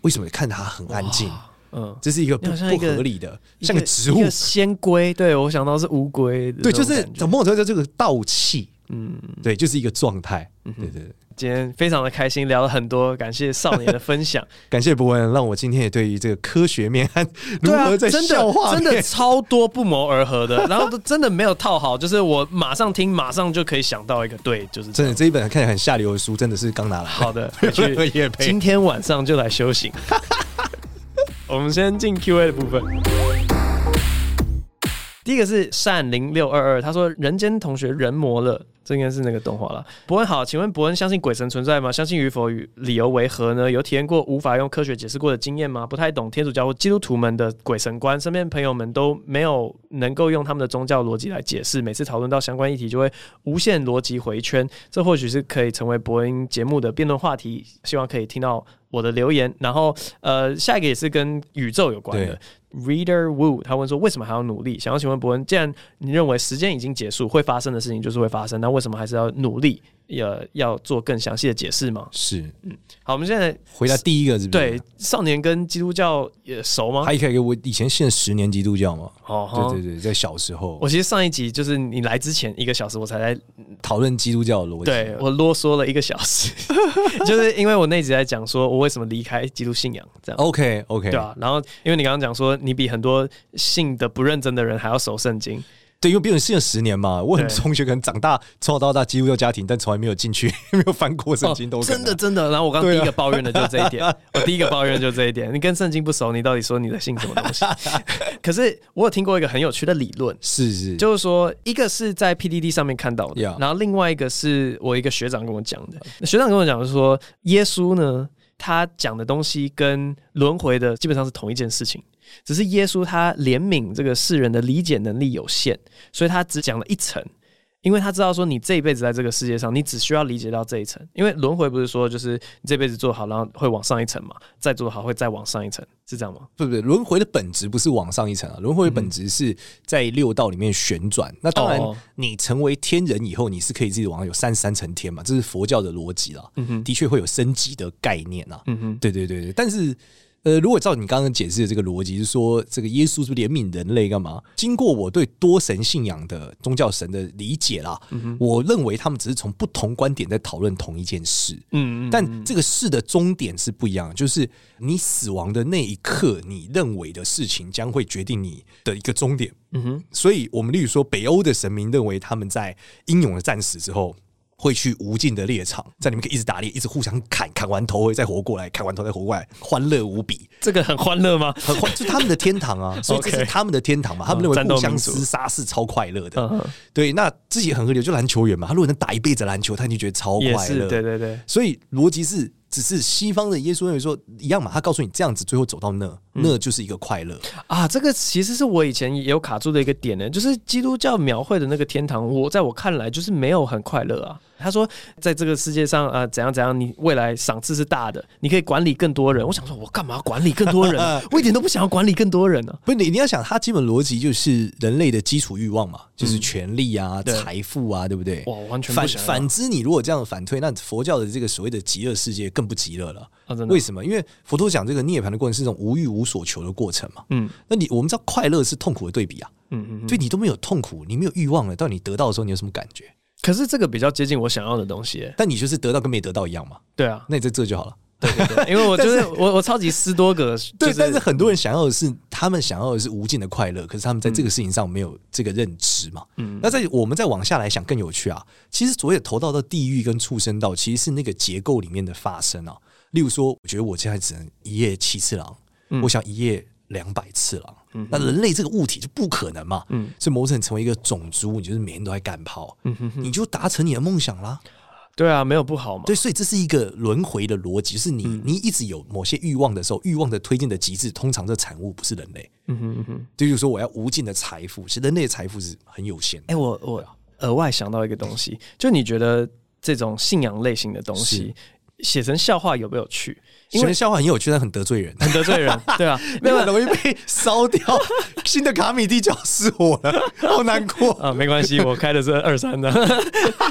为什么看他很安静？嗯，这是一个不不合理的，像个植物仙龟。对，我想到是乌龟。对，就是怎么说叫这个道气？嗯，对，就是一个状态。对对对。今天非常的开心，聊了很多，感谢少年的分享，[LAUGHS] 感谢博文，让我今天也对于这个科学面和如何在笑话真的真的超多不谋而合的，然后都真的没有套好，就是我马上听，马上就可以想到一个对，就是真的这一本看起来很下流的书，真的是刚拿来。好的，[LAUGHS] 回去 [LAUGHS] 今天晚上就来修行。我们先进 Q&A 的部分。第一个是善零六二二，他说：“人间同学人魔了。”这应该是那个动画了。伯恩好，请问伯恩相信鬼神存在吗？相信与否与理由为何呢？有体验过无法用科学解释过的经验吗？不太懂天主教或基督徒们的鬼神观，身边朋友们都没有能够用他们的宗教逻辑来解释。每次讨论到相关议题，就会无限逻辑回圈。这或许是可以成为伯恩节目的辩论话题。希望可以听到我的留言。然后，呃，下一个也是跟宇宙有关的。Reader Wu，他问说：“为什么还要努力？”想要请问伯恩，既然你认为时间已经结束，会发生的事情就是会发生，那为什么还是要努力？要要做更详细的解释吗？是，嗯，好，我们现在回答第一个是不是？对，少年跟基督教也熟吗？还可以给我以前信了十年基督教嘛？哦，对对对，在小时候，我其实上一集就是你来之前一个小时，我才在讨论基督教的逻辑，对我啰嗦了一个小时，[LAUGHS] 就是因为我那集在讲说我为什么离开基督信仰，这样 OK OK，对啊，然后因为你刚刚讲说你比很多信的不认真的人还要熟圣经。对，因为毕竟信了十年嘛，我很多同学可能长大从小到大几乎都家庭，但从来没有进去，[LAUGHS] 没有翻过圣经都，都、哦、真的真的。然后我刚刚第一个抱怨的就是这一点，啊、[LAUGHS] 我第一个抱怨就是这一点。你跟圣经不熟，你到底说你在信什么东西？[LAUGHS] 可是我有听过一个很有趣的理论，是是，就是说一个是在 PDD 上面看到的.然后另外一个是我一个学长跟我讲的。学长跟我讲的是说，耶稣呢，他讲的东西跟轮回的基本上是同一件事情。只是耶稣他怜悯这个世人的理解能力有限，所以他只讲了一层，因为他知道说你这一辈子在这个世界上，你只需要理解到这一层，因为轮回不是说就是你这辈子做好，然后会往上一层嘛，再做好会再往上一层，是这样吗？不不对，轮回的本质不是往上一层啊，轮回的本质是在六道里面旋转。嗯、那当然，你成为天人以后，你是可以自己往上有三十三层天嘛，这是佛教的逻辑啦。嗯哼，的确会有升级的概念啊。嗯哼，对对对对，但是。呃，如果照你刚刚解释的这个逻辑，是说这个耶稣是怜悯人类干嘛？经过我对多神信仰的宗教神的理解啦，嗯、我认为他们只是从不同观点在讨论同一件事。嗯，嗯，嗯，但这个事的终点是不一样，就是你死亡的那一刻，你认为的事情将会决定你的一个终点。嗯哼，所以我们例如说，北欧的神明认为他们在英勇的战死之后。会去无尽的猎场，在里面可以一直打猎，一直互相砍，砍完头会再活过来，砍完头再活过来，欢乐无比。这个很欢乐吗？很欢，就是他们的天堂啊，[LAUGHS] 所以这是他们的天堂嘛。他们认为互相厮杀是超快乐的。对，那自己很合理，就篮球员嘛。他如果能打一辈子篮球，他就觉得超快乐。对对对。所以逻辑是，只是西方的耶稣认为说一样嘛。他告诉你这样子，最后走到那，那就是一个快乐啊。这个其实是我以前也有卡住的一个点呢，就是基督教描绘的那个天堂，我在我看来就是没有很快乐啊。他说，在这个世界上啊、呃，怎样怎样，你未来赏赐是大的，你可以管理更多人。我想说，我干嘛管理更多人？[LAUGHS] 我一点都不想要管理更多人呢、啊。不是你，你要想，他基本逻辑就是人类的基础欲望嘛，就是权力啊、嗯、财富啊，对不对？哇，完全反反之，你如果这样反推，那佛教的这个所谓的极乐世界更不极乐了。啊、为什么？因为佛陀讲这个涅槃的过程是一种无欲无所求的过程嘛。嗯，那你我们知道快乐是痛苦的对比啊。嗯嗯，所以你都没有痛苦，你没有欲望了，到你得到的时候，你有什么感觉？可是这个比较接近我想要的东西，但你就是得到跟没得到一样嘛？对啊，那你在这就好了。对对对，因为我就是 [LAUGHS] 我我超级斯多葛，对，但是很多人想要的是他们想要的是无尽的快乐，可是他们在这个事情上没有这个认知嘛。嗯，那在我们再往下来想更有趣啊，其实所谓的投到到地狱跟畜生道，其实是那个结构里面的发生啊。例如说，我觉得我现在只能一夜七次郎，我想一夜两百次郎。那人类这个物体就不可能嘛，嗯，所以某种成为一个种族，你就是每天都在干炮，嗯哼，你就达成你的梦想啦。对啊，没有不好嘛。对，所以这是一个轮回的逻辑，就是你你一直有某些欲望的时候，欲望的推进的极致，通常这产物不是人类。嗯哼嗯哼，就是说我要无尽的财富，其实人类的财富是很有限。哎，我我额外想到一个东西，就你觉得这种信仰类型的东西。写成笑话有没有趣？写成笑话很有趣，但很得罪人，很得罪人，[LAUGHS] 对啊，那个容易被烧掉。[LAUGHS] 新的卡米蒂角失火了，好难过 [LAUGHS] 啊！没关系，我开的是二三的，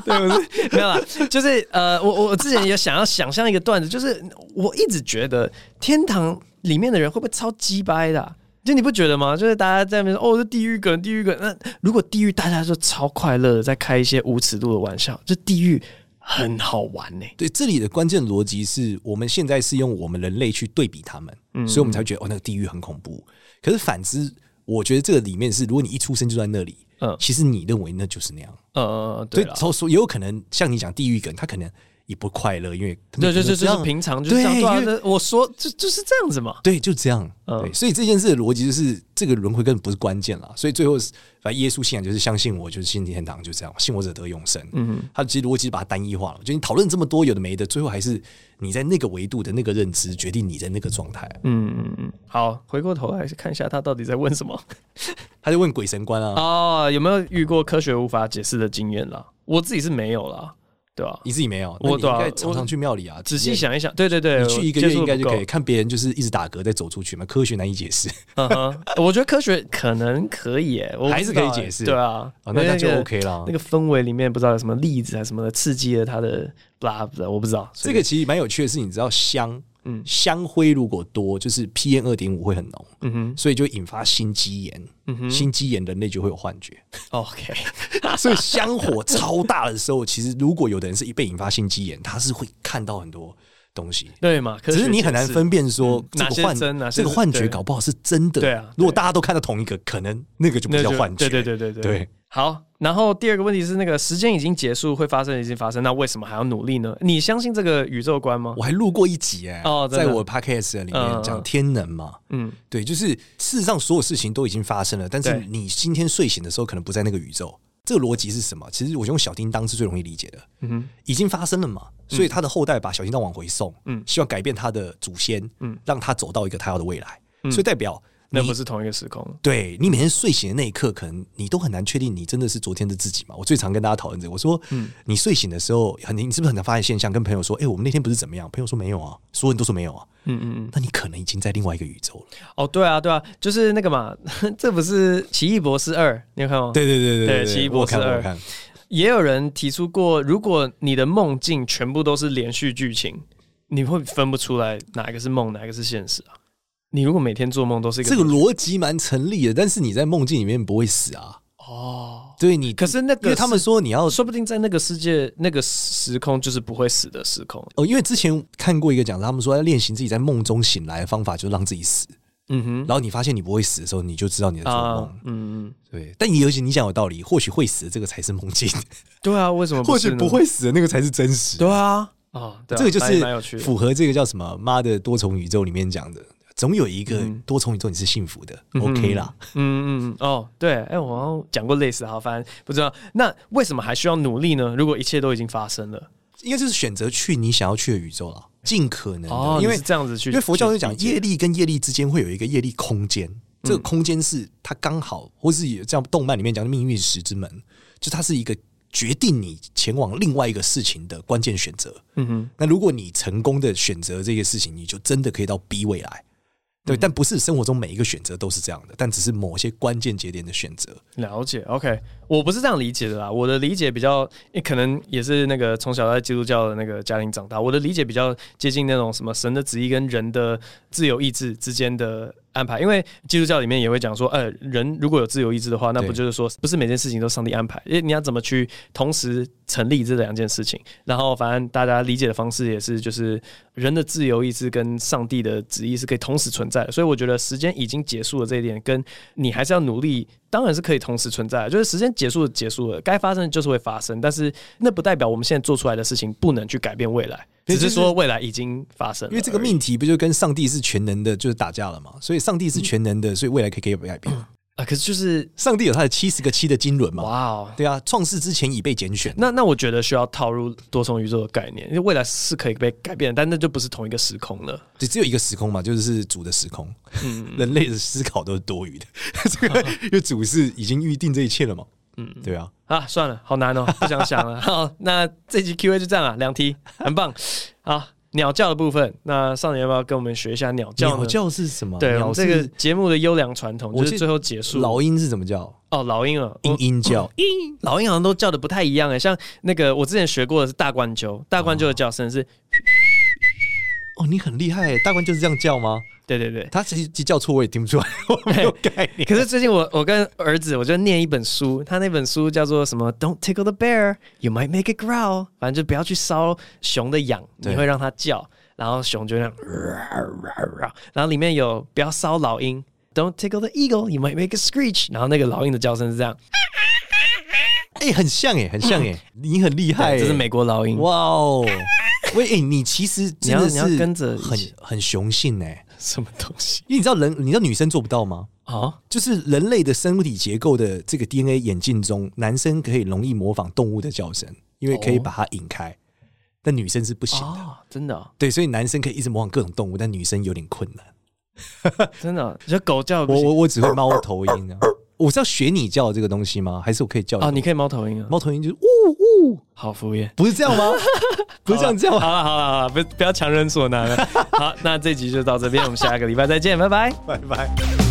对不对？没有啦，就是呃，我我之前也想要想象一个段子，就是我一直觉得天堂里面的人会不会超鸡掰的啊？就你不觉得吗？就是大家在那边说哦，这地狱梗，地狱梗。那如果地狱大家就超快乐的在开一些无尺度的玩笑，就地狱。很好玩呢、欸。对，这里的关键逻辑是我们现在是用我们人类去对比他们，嗯、所以我们才会觉得哦，那个地狱很恐怖。可是反之，我觉得这个里面是，如果你一出生就在那里，嗯，其实你认为那就是那样，嗯嗯嗯，对，所以说也有可能像你讲地狱梗，他可能。也不快乐，因为对对对，就是平常就是这样。对，我说就就是这样子嘛。对，就这样。对，所以这件事的逻辑就是这个轮回根本不是关键了。所以最后，反正耶稣信仰就是相信我，就是信天堂，就这样。信我者得永生。嗯，他其实逻辑把它单一化了。就你讨论这么多有的没的，最后还是你在那个维度的那个认知决定你在那个状态。嗯嗯嗯。好，回过头来看一下他到底在问什么。[LAUGHS] 他就问鬼神观啊。哦，有没有遇过科学无法解释的经验啦？我自己是没有啦。对啊，你自己没有，我应该常常去庙里啊。仔细想一想，对对对，你去一个月应该就可以看别人就是一直打嗝再走出去嘛。科学难以解释，[LAUGHS] 我觉得科学可能可以，我，还是可以解释。对啊，那那就 OK 了。那个氛围里面不知道有什么粒子啊什么的刺激了他的，blah blah，，我不知道。这个其实蛮有趣的是，你知道香。嗯，香灰如果多，就是 PM 二点五会很浓，嗯哼，所以就引发心肌炎，嗯哼，心肌炎人类就会有幻觉。OK，[LAUGHS] 所以香火超大的时候，其实如果有的人是一被引发心肌炎，他是会看到很多东西，对嘛？只是你很难分辨说这个幻这个幻觉搞不好是真的。对啊，如果大家都看到同一个，可能那个就不叫幻觉。对对对对对。好，然后第二个问题是，那个时间已经结束，会发生已经发生，那为什么还要努力呢？你相信这个宇宙观吗？我还录过一集哎、欸，哦，在我 podcast 里面讲天能嘛，嗯，对，就是事实上所有事情都已经发生了，但是你今天睡醒的时候可能不在那个宇宙，这个逻辑是什么？其实我用小叮当是最容易理解的，嗯哼，已经发生了嘛，所以他的后代把小叮当往回送，嗯，希望改变他的祖先，嗯，让他走到一个他要的未来，所以代表。那不是同一个时空。对，你每天睡醒的那一刻，可能你都很难确定你真的是昨天的自己嘛。我最常跟大家讨论这个，我说，嗯，你睡醒的时候，很你是不是很常发现现象？跟朋友说，哎、欸，我们那天不是怎么样？朋友说没有啊，所有人都说没有啊。嗯嗯嗯，那你可能已经在另外一个宇宙了。哦，对啊，对啊，就是那个嘛，[LAUGHS] 这不是《奇异博士二》，你有看吗？对对对对对，对，奇异博士二。也有人提出过，如果你的梦境全部都是连续剧情，你会分不出来哪一个是梦，哪一个是现实啊？你如果每天做梦都是一个这个逻辑蛮成立的，但是你在梦境里面不会死啊。哦，对你，可是那个是，因为他们说你要，说不定在那个世界那个时空就是不会死的时空哦。因为之前看过一个讲，他们说要练习自己在梦中醒来的方法，就是让自己死。嗯哼，然后你发现你不会死的时候，你就知道你在做梦。嗯嗯，对。但尤其你讲有道理，或许会死的这个才是梦境。对啊，为什么？或许不会死的那个才是真实。对啊，啊，这个就是符合这个叫什么妈的多重宇宙里面讲的。总有一个多重宇宙你是幸福的、嗯、，OK 啦。嗯嗯哦，对，哎、欸，我好像讲过类似，好，反正不知道。那为什么还需要努力呢？如果一切都已经发生了，应该就是选择去你想要去的宇宙了，尽可能的。哦、因为这样子去，因为佛教就讲业力跟业力之间会有一个业力空间，嗯、这个空间是它刚好，或是有这样动漫里面讲的命运石之门，就它是一个决定你前往另外一个事情的关键选择。嗯哼，那如果你成功的选择这个事情，你就真的可以到 B 未来。对，但不是生活中每一个选择都是这样的，但只是某些关键节点的选择。了解，OK，我不是这样理解的啦。我的理解比较，可能也是那个从小在基督教的那个家庭长大，我的理解比较接近那种什么神的旨意跟人的自由意志之间的。安排，因为基督教里面也会讲说，呃，人如果有自由意志的话，那不就是说，不是每件事情都上帝安排？因为你要怎么去同时成立这两件事情？然后，反正大家理解的方式也是，就是人的自由意志跟上帝的旨意是可以同时存在的。所以，我觉得时间已经结束了这一点，跟你还是要努力，当然是可以同时存在的。就是时间结束了，结束了，该发生的就是会发生，但是那不代表我们现在做出来的事情不能去改变未来。只是说未来已经发生了，因为这个命题不就跟上帝是全能的，就是打架了嘛？所以上帝是全能的，所以未来可以可以改变 [CLEARS THROAT] 啊。可是就是上帝有他的七十个七的经轮嘛？哇哦，对啊，创世之前已被拣选。那那我觉得需要套入多重宇宙的概念，因为未来是可以被改变，但那就不是同一个时空了。就只有一个时空嘛，就是主的时空。嗯，[LAUGHS] 人类的思考都是多余的，[LAUGHS] 这个 [LAUGHS] 因为主是已经预定这一切了嘛。嗯，对啊，啊，算了，好难哦，[LAUGHS] 不想想了。好，那这集 Q A 就这样啊，两题，很棒。好，鸟叫的部分，那少年要不要跟我们学一下鸟叫？鸟叫是什么？对，我们这个节目的优良传统，就是最后结束。老鹰是怎么叫？哦，老鹰啊，鹰鹰叫，鹰，老鹰好像都叫的不太一样哎，像那个我之前学过的是大冠鸠，大冠鸠的叫声是。哦，你很厉害，大官就是这样叫吗？对对对，他其实叫错我也听不出来，我没有概念。可是最近我我跟儿子我就念一本书，他那本书叫做什么？Don't tickle the bear, you might make it growl。反正就不要去搔熊的痒，你会让它叫，然后熊就这样。然后里面有不要搔老鹰，Don't tickle the eagle, you might make it screech。然后那个老鹰的叫声是这样，哎，很像哎，很像哎，[LAUGHS] 你很厉害，这是美国老鹰，哇哦。喂，哎，你其实真的是你要跟着很很雄性哎。什么东西？因为你知道人，你知道女生做不到吗？啊，就是人类的生物体结构的这个 DNA 演进中，男生可以容易模仿动物的叫声，因为可以把它引开，但女生是不行的。真的？对，所以男生可以一直模仿各种动物，但女生有点困难。[LAUGHS] 真的？你说狗叫？我我我只会猫头鹰啊。我是要学你叫这个东西吗？还是我可以叫？啊，你可以猫头鹰啊，猫头鹰就是呜呜，好敷衍，不是这样吗？[LAUGHS] 不是这样叫。好了好了好了，不不要强人所难了。好，那这集就到这边，我们下个礼拜再见，拜拜，拜拜。